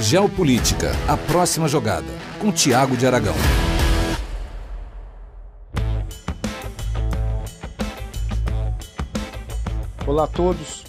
Geopolítica, a próxima jogada, com Tiago de Aragão. Olá a todos,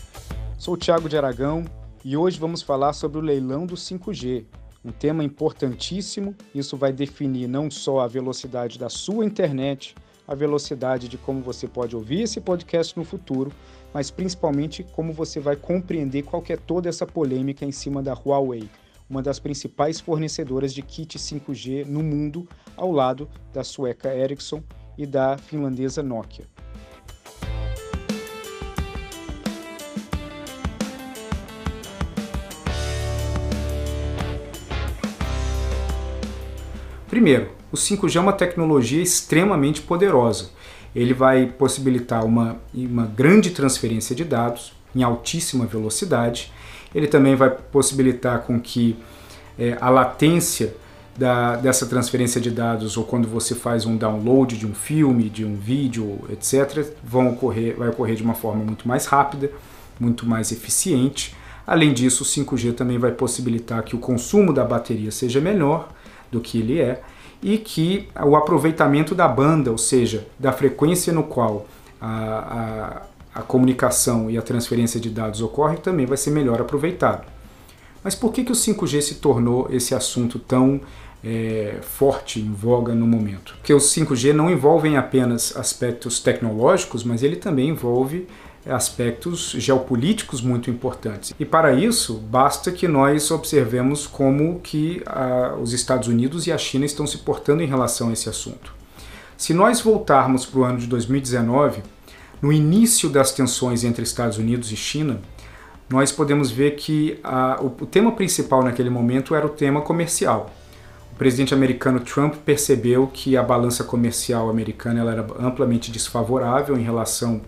sou Tiago de Aragão e hoje vamos falar sobre o leilão do 5G, um tema importantíssimo. Isso vai definir não só a velocidade da sua internet, a velocidade de como você pode ouvir esse podcast no futuro, mas principalmente como você vai compreender qual é toda essa polêmica em cima da Huawei uma das principais fornecedoras de kit 5G no mundo, ao lado da sueca Ericsson e da finlandesa Nokia. Primeiro, o 5G é uma tecnologia extremamente poderosa. Ele vai possibilitar uma, uma grande transferência de dados em altíssima velocidade ele também vai possibilitar com que é, a latência da, dessa transferência de dados ou quando você faz um download de um filme, de um vídeo, etc., vão ocorrer, vai ocorrer de uma forma muito mais rápida, muito mais eficiente. Além disso, o 5G também vai possibilitar que o consumo da bateria seja melhor do que ele é e que o aproveitamento da banda, ou seja, da frequência no qual a, a comunicação e a transferência de dados ocorre, também vai ser melhor aproveitado. Mas por que, que o 5G se tornou esse assunto tão é, forte, em voga no momento? Porque o 5G não envolve apenas aspectos tecnológicos, mas ele também envolve aspectos geopolíticos muito importantes. E para isso, basta que nós observemos como que a, os Estados Unidos e a China estão se portando em relação a esse assunto. Se nós voltarmos para o ano de 2019, no início das tensões entre Estados Unidos e China, nós podemos ver que a, o, o tema principal naquele momento era o tema comercial. O presidente americano Trump percebeu que a balança comercial americana ela era amplamente desfavorável em relação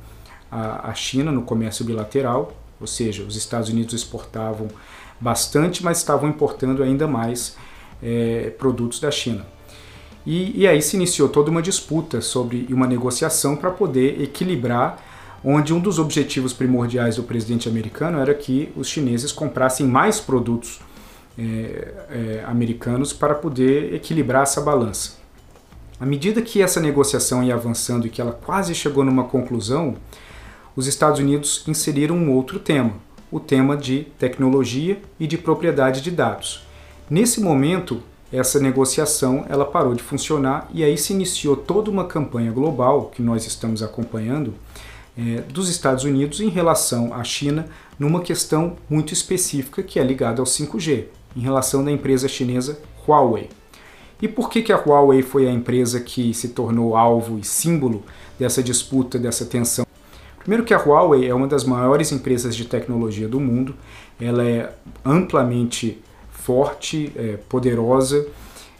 à, China no comércio bilateral, ou seja, os Estados Unidos exportavam bastante, mas estavam importando ainda mais é, produtos da China. E, e aí se iniciou toda uma disputa sobre uma negociação para poder equilibrar onde um dos objetivos primordiais do presidente americano era que os chineses comprassem mais produtos é, é, americanos para poder equilibrar essa balança. À medida que essa negociação ia avançando e que ela quase chegou numa conclusão, os Estados Unidos inseriram um outro tema, o tema de tecnologia e de propriedade de dados. Nesse momento, essa negociação ela parou de funcionar e aí se iniciou toda uma campanha global que nós estamos acompanhando é, dos Estados Unidos em relação à China numa questão muito específica que é ligada ao 5G, em relação da empresa chinesa Huawei. E por que, que a Huawei foi a empresa que se tornou alvo e símbolo dessa disputa, dessa tensão? Primeiro que a Huawei é uma das maiores empresas de tecnologia do mundo, ela é amplamente forte, é, poderosa,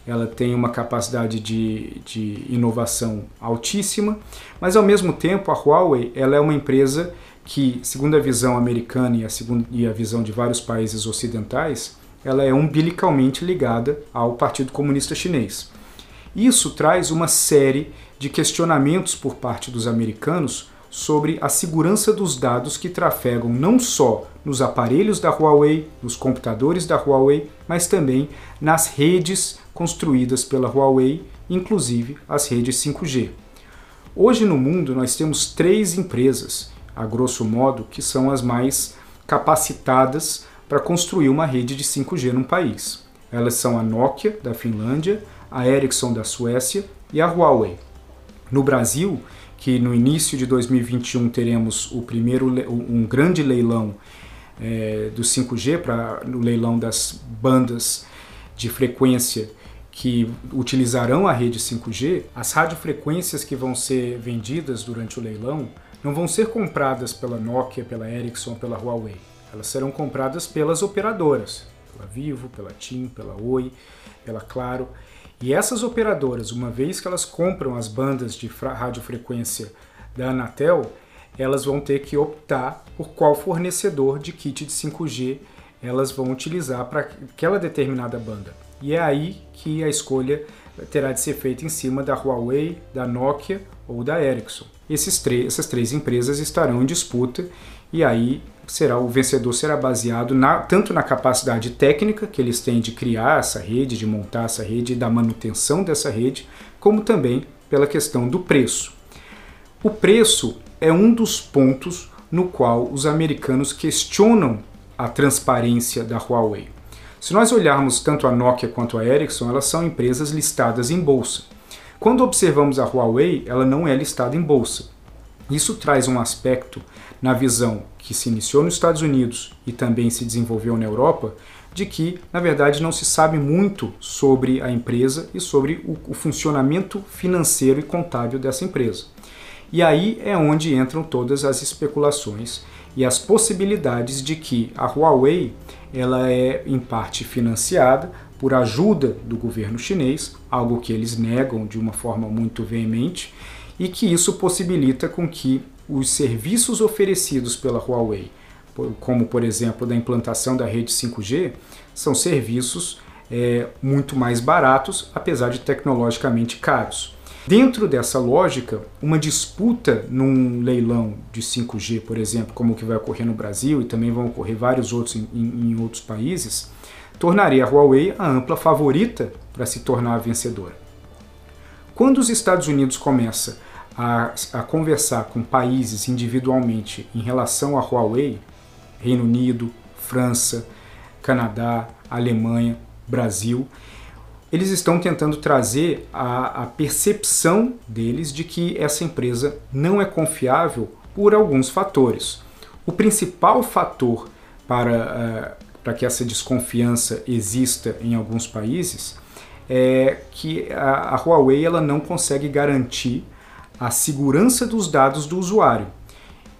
ela tem uma capacidade de, de inovação altíssima, mas ao mesmo tempo a Huawei ela é uma empresa que, segundo a visão americana e a, e a visão de vários países ocidentais, ela é umbilicalmente ligada ao Partido Comunista Chinês. Isso traz uma série de questionamentos por parte dos americanos sobre a segurança dos dados que trafegam não só nos aparelhos da Huawei, nos computadores da Huawei, mas também nas redes construídas pela Huawei, inclusive as redes 5G. Hoje no mundo nós temos três empresas, a grosso modo, que são as mais capacitadas para construir uma rede de 5G num país. Elas são a Nokia, da Finlândia, a Ericsson, da Suécia e a Huawei. No Brasil, que no início de 2021 teremos o primeiro um grande leilão é, do 5G para o leilão das bandas de frequência que utilizarão a rede 5G, as radiofrequências que vão ser vendidas durante o leilão não vão ser compradas pela Nokia, pela Ericsson, pela Huawei. Elas serão compradas pelas operadoras, pela Vivo, pela TIM, pela Oi, pela Claro. E essas operadoras, uma vez que elas compram as bandas de radiofrequência da Anatel, elas vão ter que optar por qual fornecedor de kit de 5G elas vão utilizar para aquela determinada banda. E é aí que a escolha terá de ser feita em cima da Huawei, da Nokia ou da Ericsson. Essas três empresas estarão em disputa e aí será o vencedor será baseado na, tanto na capacidade técnica que eles têm de criar essa rede, de montar essa rede e da manutenção dessa rede, como também pela questão do preço. O preço é um dos pontos no qual os americanos questionam a transparência da Huawei. Se nós olharmos tanto a Nokia quanto a Ericsson, elas são empresas listadas em bolsa. Quando observamos a Huawei, ela não é listada em bolsa. Isso traz um aspecto na visão que se iniciou nos Estados Unidos e também se desenvolveu na Europa, de que, na verdade, não se sabe muito sobre a empresa e sobre o, o funcionamento financeiro e contábil dessa empresa. E aí é onde entram todas as especulações e as possibilidades de que a Huawei ela é em parte financiada por ajuda do governo chinês, algo que eles negam de uma forma muito veemente, e que isso possibilita com que os serviços oferecidos pela Huawei, como por exemplo da implantação da rede 5G, são serviços é, muito mais baratos, apesar de tecnologicamente caros. Dentro dessa lógica, uma disputa num leilão de 5G, por exemplo, como o que vai ocorrer no Brasil e também vão ocorrer vários outros em, em outros países, tornaria a Huawei a ampla favorita para se tornar a vencedora. Quando os Estados Unidos começa a, a conversar com países individualmente em relação à Huawei, Reino Unido, França, Canadá, Alemanha, Brasil, eles estão tentando trazer a, a, percepção deles de que essa empresa não é confiável por alguns fatores. O principal fator para, uh, para que essa desconfiança exista em alguns países é que a, a Huawei ela não consegue garantir a segurança dos dados do usuário.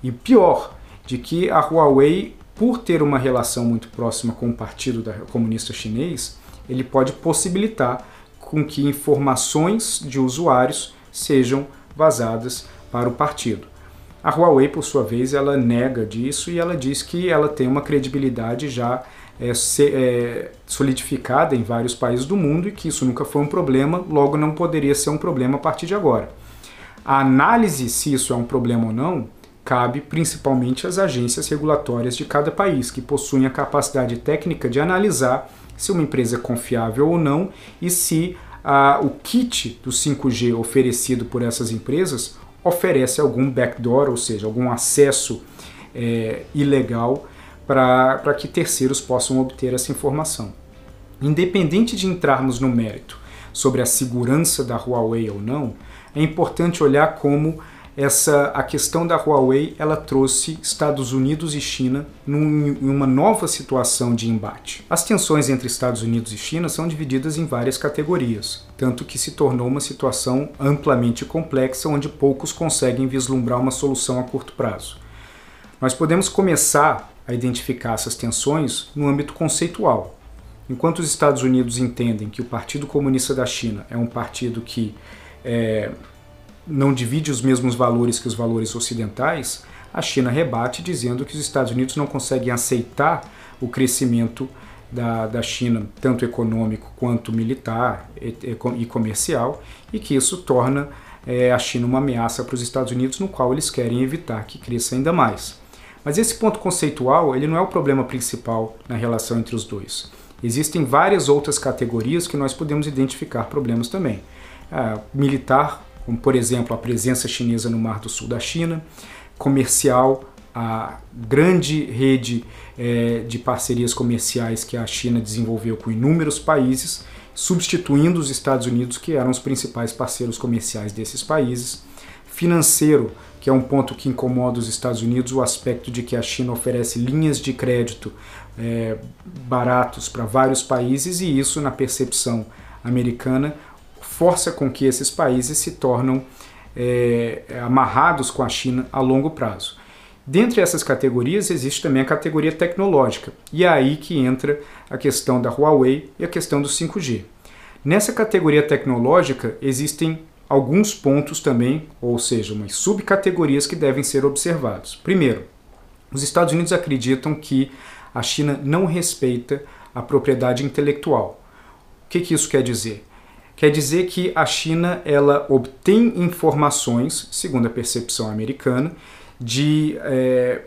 E pior, de que a Huawei, por ter uma relação muito próxima com o Partido Comunista Chinês, ele pode possibilitar com que informações de usuários sejam vazadas para o partido. A Huawei, por sua vez, ela nega disso e ela diz que ela tem uma credibilidade já é, é, solidificada em vários países do mundo e que isso nunca foi um problema, logo não poderia ser um problema a partir de agora. A análise se isso é um problema ou não cabe principalmente às agências regulatórias de cada país, que possuem a capacidade técnica de analisar se uma empresa é confiável ou não e se ah, o kit do 5G oferecido por essas empresas oferece algum backdoor, ou seja, algum acesso é, ilegal para que terceiros possam obter essa informação. Independente de entrarmos no mérito sobre a segurança da Huawei ou não, é importante olhar como essa a questão da Huawei ela trouxe Estados Unidos e China num, em uma nova situação de embate. As tensões entre Estados Unidos e China são divididas em várias categorias, tanto que se tornou uma situação amplamente complexa onde poucos conseguem vislumbrar uma solução a curto prazo. Nós podemos começar a identificar essas tensões no âmbito conceitual. Enquanto os Estados Unidos entendem que o Partido Comunista da China é um partido que é, não divide os mesmos valores que os valores ocidentais, a China rebate dizendo que os Estados Unidos não conseguem aceitar o crescimento da, da China, tanto econômico quanto militar e, e comercial, e que isso torna é, a China uma ameaça para os Estados Unidos, no qual eles querem evitar que cresça ainda mais. Mas esse ponto conceitual ele não é o problema principal na relação entre os dois. Existem várias outras categorias que nós podemos identificar problemas também. Militar, como por exemplo a presença chinesa no Mar do Sul da China, comercial, a grande rede é, de parcerias comerciais que a China desenvolveu com inúmeros países, substituindo os Estados Unidos, que eram os principais parceiros comerciais desses países, financeiro, que é um ponto que incomoda os Estados Unidos, o aspecto de que a China oferece linhas de crédito é, baratos para vários países e isso, na percepção americana, força com que esses países se tornam é, amarrados com a China a longo prazo. Dentre essas categorias existe também a categoria tecnológica, e é aí que entra a questão da Huawei e a questão do 5G. Nessa categoria tecnológica existem alguns pontos também, ou seja, umas subcategorias que devem ser observados. Primeiro, os Estados Unidos acreditam que a China não respeita a propriedade intelectual. O que, que isso quer dizer? Quer dizer que a China ela obtém informações, segundo a percepção americana, de é,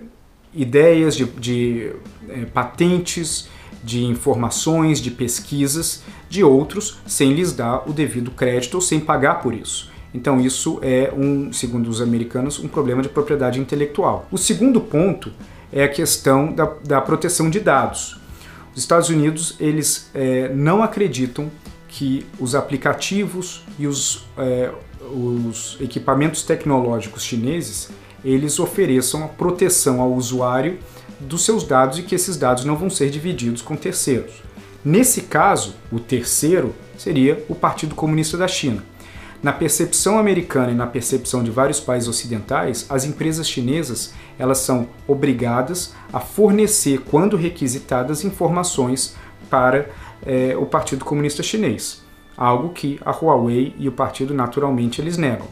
ideias, de, de é, patentes, de informações, de pesquisas de outros sem lhes dar o devido crédito ou sem pagar por isso. Então isso é um, segundo os americanos, um problema de propriedade intelectual. O segundo ponto é a questão da, da proteção de dados. Os Estados Unidos eles é, não acreditam que os aplicativos e os, é, os equipamentos tecnológicos chineses eles ofereçam a proteção ao usuário dos seus dados e que esses dados não vão ser divididos com terceiros. Nesse caso, o terceiro seria o Partido Comunista da China. Na percepção americana e na percepção de vários países ocidentais, as empresas chinesas elas são obrigadas a fornecer, quando requisitadas, informações para é, o Partido Comunista Chinês, algo que a Huawei e o partido naturalmente eles negam.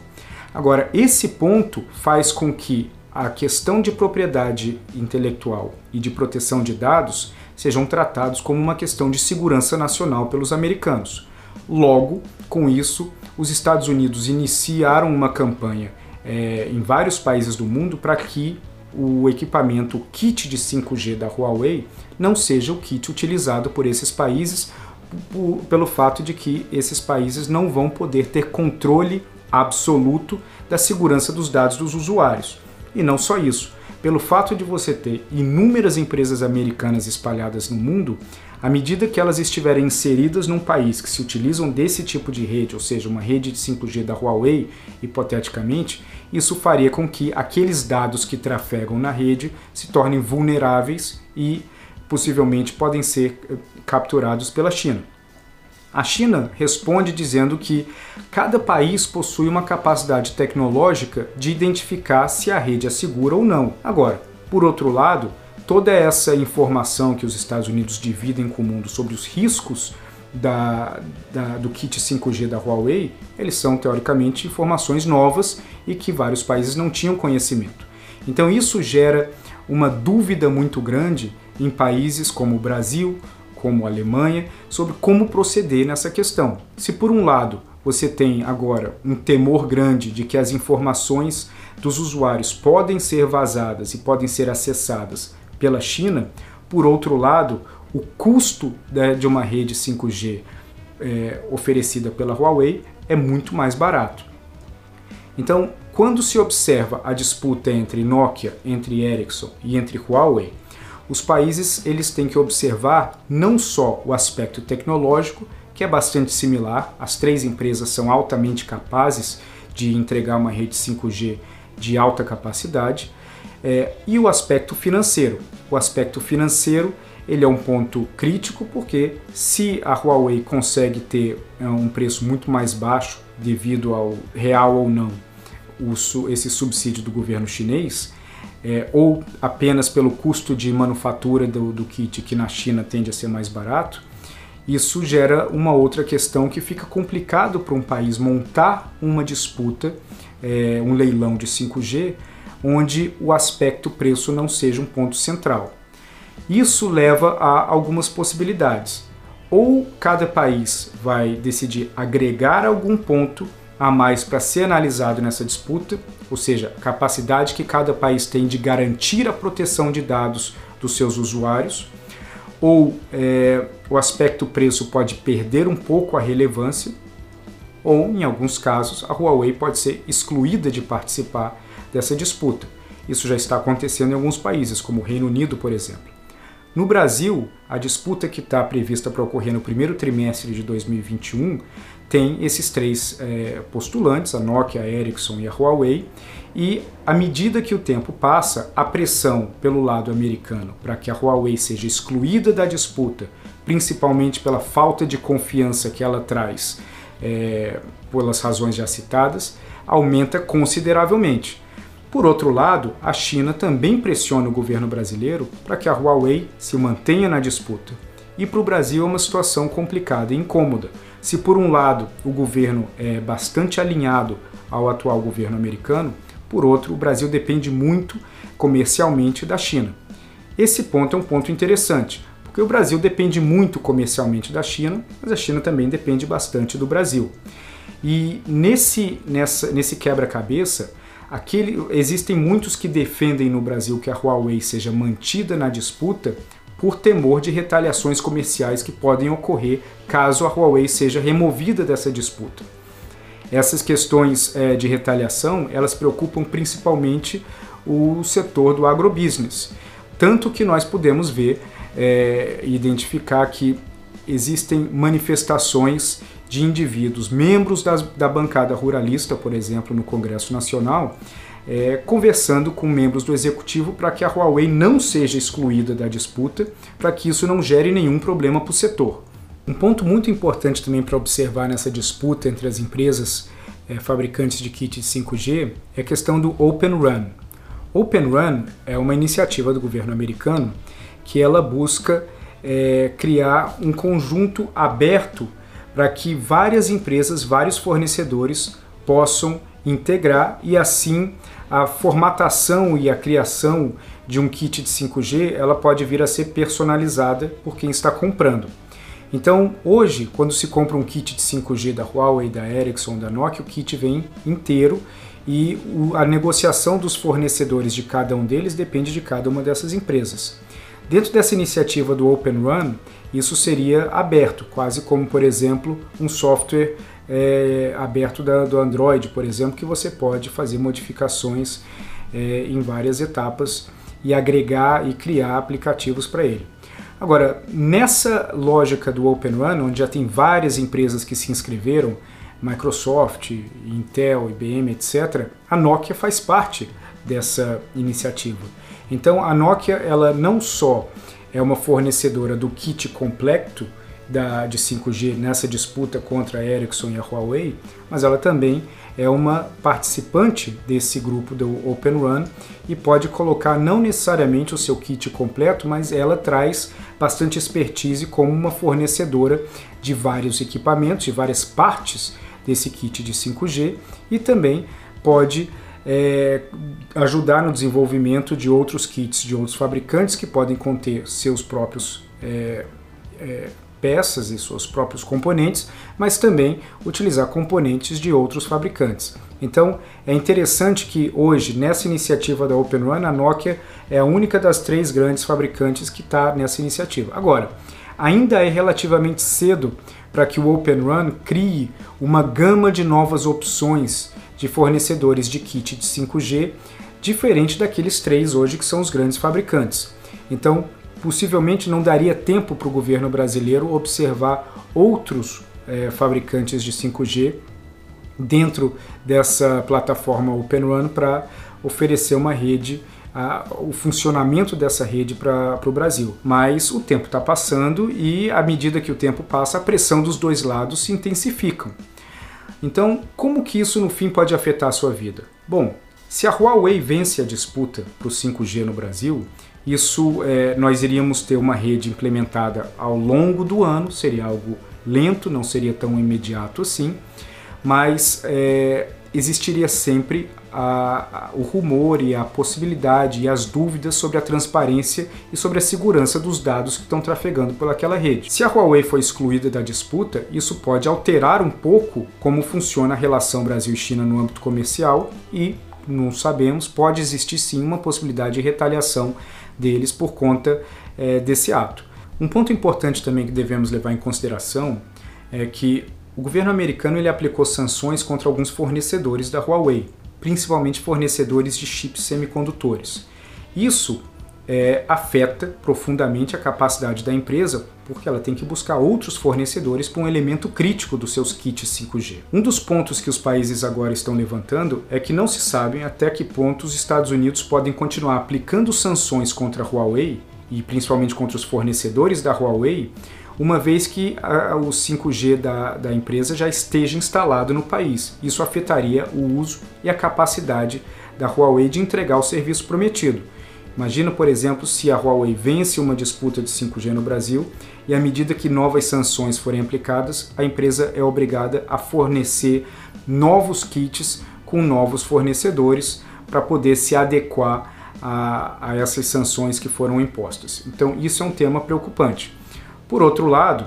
Agora, esse ponto faz com que a questão de propriedade intelectual e de proteção de dados sejam tratados como uma questão de segurança nacional pelos americanos. Logo, com isso, os Estados Unidos iniciaram uma campanha é, em vários países do mundo para que o equipamento kit de 5G da Huawei não seja o kit utilizado por esses países, pelo fato de que esses países não vão poder ter controle absoluto da segurança dos dados dos usuários. E não só isso, pelo fato de você ter inúmeras empresas americanas espalhadas no mundo, à medida que elas estiverem inseridas num país que se utilizam desse tipo de rede, ou seja, uma rede de 5G da Huawei, hipoteticamente, isso faria com que aqueles dados que trafegam na rede se tornem vulneráveis e possivelmente podem ser eh, capturados pela China. A China responde dizendo que cada país possui uma capacidade tecnológica de identificar se a rede é segura ou não. Agora, por outro lado, toda essa informação que os Estados Unidos dividem com o mundo sobre os riscos da, da, do kit 5G da Huawei, eles são teoricamente informações novas e que vários países não tinham conhecimento. Então isso gera uma dúvida muito grande em países como o Brasil, como a Alemanha, sobre como proceder nessa questão. Se por um lado você tem agora um temor grande de que as informações dos usuários podem ser vazadas e podem ser acessadas pela China, por outro lado, o custo né, de uma rede 5G é, oferecida pela Huawei é muito mais barato. Então, quando se observa a disputa entre Nokia, entre Ericsson e entre Huawei, os países eles têm que observar não só o aspecto tecnológico, que é bastante similar, as três empresas são altamente capazes de entregar uma rede 5G de alta capacidade, é, e o aspecto financeiro. O aspecto financeiro ele é um ponto crítico porque se a Huawei consegue ter é, um preço muito mais baixo devido ao real ou não esse subsídio do governo chinês, é, ou apenas pelo custo de manufatura do, do kit, que na China tende a ser mais barato, isso gera uma outra questão que fica complicado para um país montar uma disputa, é, um leilão de 5G, onde o aspecto preço não seja um ponto central. Isso leva a algumas possibilidades. Ou cada país vai decidir agregar algum ponto a mais para ser analisado nessa disputa, ou seja, a capacidade que cada país tem de garantir a proteção de dados dos seus usuários, ou é, o aspecto preço pode perder um pouco a relevância, ou, em alguns casos, a Huawei pode ser excluída de participar dessa disputa. Isso já está acontecendo em alguns países, como o Reino Unido, por exemplo. No Brasil, a disputa que está prevista para ocorrer no primeiro trimestre de 2021 tem esses três é, postulantes, a Nokia, a Ericsson e a Huawei, e à medida que o tempo passa, a pressão pelo lado americano para que a Huawei seja excluída da disputa, principalmente pela falta de confiança que ela traz é, pelas razões já citadas, aumenta consideravelmente. Por outro lado, a China também pressiona o governo brasileiro para que a Huawei se mantenha na disputa. E para o Brasil é uma situação complicada e incômoda, se por um lado o governo é bastante alinhado ao atual governo americano, por outro o Brasil depende muito comercialmente da China. Esse ponto é um ponto interessante, porque o Brasil depende muito comercialmente da China, mas a China também depende bastante do Brasil. E nesse, nesse quebra-cabeça, aquele, existem muitos que defendem no Brasil que a Huawei seja mantida na disputa por temor de retaliações comerciais que podem ocorrer caso a Huawei seja removida dessa disputa. Essas questões é, de retaliação elas preocupam principalmente o setor do agrobusiness, tanto que nós podemos ver é, identificar que existem manifestações de indivíduos, membros das, da bancada ruralista, por exemplo, no Congresso Nacional, é, conversando com membros do executivo para que a Huawei não seja excluída da disputa, para que isso não gere nenhum problema para o setor. Um ponto muito importante também para observar nessa disputa entre as empresas é, fabricantes de kits de 5G é a questão do Open Run. Open Run é uma iniciativa do governo americano que ela busca é, criar um conjunto aberto para que várias empresas, vários fornecedores possam integrar e assim a formatação e a criação de um kit de 5G ela pode vir a ser personalizada por quem está comprando. Então, hoje, quando se compra um kit de 5G da Huawei, da Ericsson, da Nokia, o kit vem inteiro e a negociação dos fornecedores de cada um deles depende de cada uma dessas empresas. Dentro dessa iniciativa do Open Run, isso seria aberto, quase como, por exemplo, um software é, aberto da, do Android, por exemplo, que você pode fazer modificações é, em várias etapas e agregar e criar aplicativos para ele. Agora, nessa lógica do Open Run, onde já tem várias empresas que se inscreveram, Microsoft, Intel, IBM, etc., a Nokia faz parte dessa iniciativa. Então a Nokia ela não só é uma fornecedora do kit completo da, de 5G nessa disputa contra a Ericsson e a Huawei, mas ela também é uma participante desse grupo do Open Run e pode colocar não necessariamente o seu kit completo, mas ela traz bastante expertise como uma fornecedora de vários equipamentos, de várias partes desse kit de 5G e também pode é, ajudar no desenvolvimento de outros kits de outros fabricantes que podem conter seus próprios é, é, peças e seus próprios componentes, mas também utilizar componentes de outros fabricantes. Então é interessante que hoje, nessa iniciativa da Open Run, a Nokia é a única das três grandes fabricantes que está nessa iniciativa. Agora, ainda é relativamente cedo para que o Open Run crie uma gama de novas opções de fornecedores de kit de 5G, diferente daqueles três hoje que são os grandes fabricantes. Então, possivelmente não daria tempo para o governo brasileiro observar outros é, fabricantes de 5G dentro dessa plataforma Open Run para oferecer uma rede, a, o funcionamento dessa rede para o Brasil. Mas o tempo está passando e, à medida que o tempo passa, a pressão dos dois lados se intensificam. Então, como que isso no fim pode afetar a sua vida? Bom, se a Huawei vence a disputa para o 5G no Brasil, isso é, nós iríamos ter uma rede implementada ao longo do ano, seria algo lento, não seria tão imediato assim, mas é, existiria sempre a, a, o rumor e a possibilidade e as dúvidas sobre a transparência e sobre a segurança dos dados que estão trafegando pelaquela rede. Se a Huawei for excluída da disputa, isso pode alterar um pouco como funciona a relação Brasil e China no âmbito comercial e, não sabemos, pode existir sim uma possibilidade de retaliação deles por conta é, desse ato. Um ponto importante também que devemos levar em consideração é que o governo americano ele aplicou sanções contra alguns fornecedores da Huawei, principalmente fornecedores de chips semicondutores. Isso é, afeta profundamente a capacidade da empresa, porque ela tem que buscar outros fornecedores para um elemento crítico dos seus kits 5G. Um dos pontos que os países agora estão levantando é que não se sabem até que ponto os Estados Unidos podem continuar aplicando sanções contra a Huawei e principalmente contra os fornecedores da Huawei uma vez que o 5G da, da empresa já esteja instalado no país. Isso afetaria o uso e a capacidade da Huawei de entregar o serviço prometido. Imagina, por exemplo, se a Huawei vence uma disputa de 5G no Brasil e à medida que novas sanções forem aplicadas, a empresa é obrigada a fornecer novos kits com novos fornecedores para poder se adequar a, a essas sanções que foram impostas. Então, isso é um tema preocupante. Por outro lado,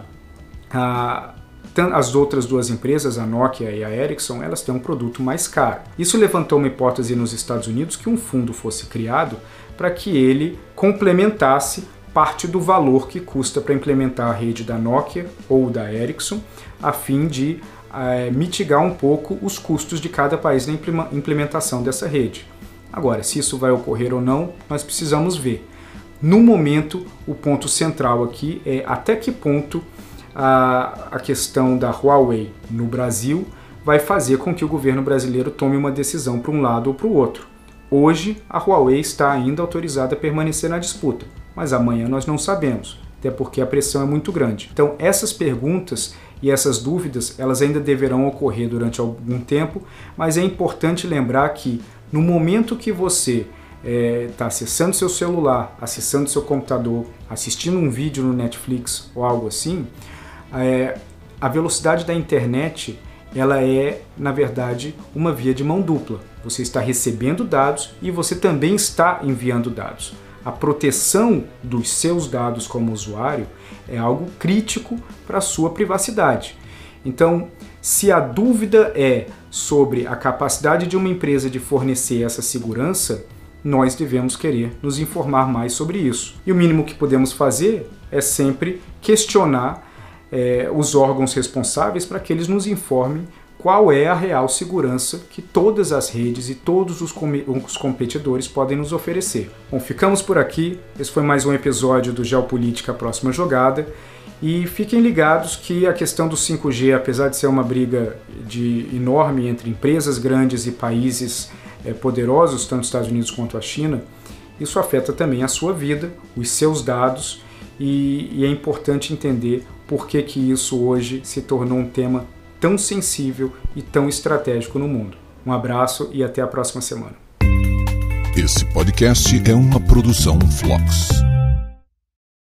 as outras duas empresas, a Nokia e a Ericsson, elas têm um produto mais caro. Isso levantou uma hipótese nos Estados Unidos que um fundo fosse criado para que ele complementasse parte do valor que custa para implementar a rede da Nokia ou da Ericsson, a fim de é, mitigar um pouco os custos de cada país na implementação dessa rede. Agora, se isso vai ocorrer ou não, nós precisamos ver. No momento, o ponto central aqui é até que ponto a, a questão da Huawei no Brasil vai fazer com que o governo brasileiro tome uma decisão para um lado ou para o outro. Hoje, a Huawei está ainda autorizada a permanecer na disputa, mas amanhã nós não sabemos, até porque a pressão é muito grande. Então, essas perguntas e essas dúvidas, elas ainda deverão ocorrer durante algum tempo, mas é importante lembrar que no momento que você está é, tá acessando seu celular, acessando seu computador, assistindo um vídeo no Netflix ou algo assim, é, a velocidade da internet ela é, na verdade, uma via de mão dupla. Você está recebendo dados e você também está enviando dados. A proteção dos seus dados como usuário é algo crítico para a sua privacidade. Então, se a dúvida é sobre a capacidade de uma empresa de fornecer essa segurança, nós devemos querer nos informar mais sobre isso. E o mínimo que podemos fazer é sempre questionar é, os órgãos responsáveis para que eles nos informem qual é a real segurança que todas as redes e todos os, com os, competidores podem nos oferecer. Bom, ficamos por aqui. Esse foi mais um episódio do Geopolítica Próxima Jogada. E fiquem ligados que a questão do 5G, apesar de ser uma briga de enorme entre empresas grandes e países é, poderosos, tanto os Estados Unidos quanto a China, isso afeta também a sua vida, os seus dados, e, e é importante entender por que, que isso hoje se tornou um tema tão sensível e tão estratégico no mundo. Um abraço e até a próxima semana. Esse podcast é uma produção Flux.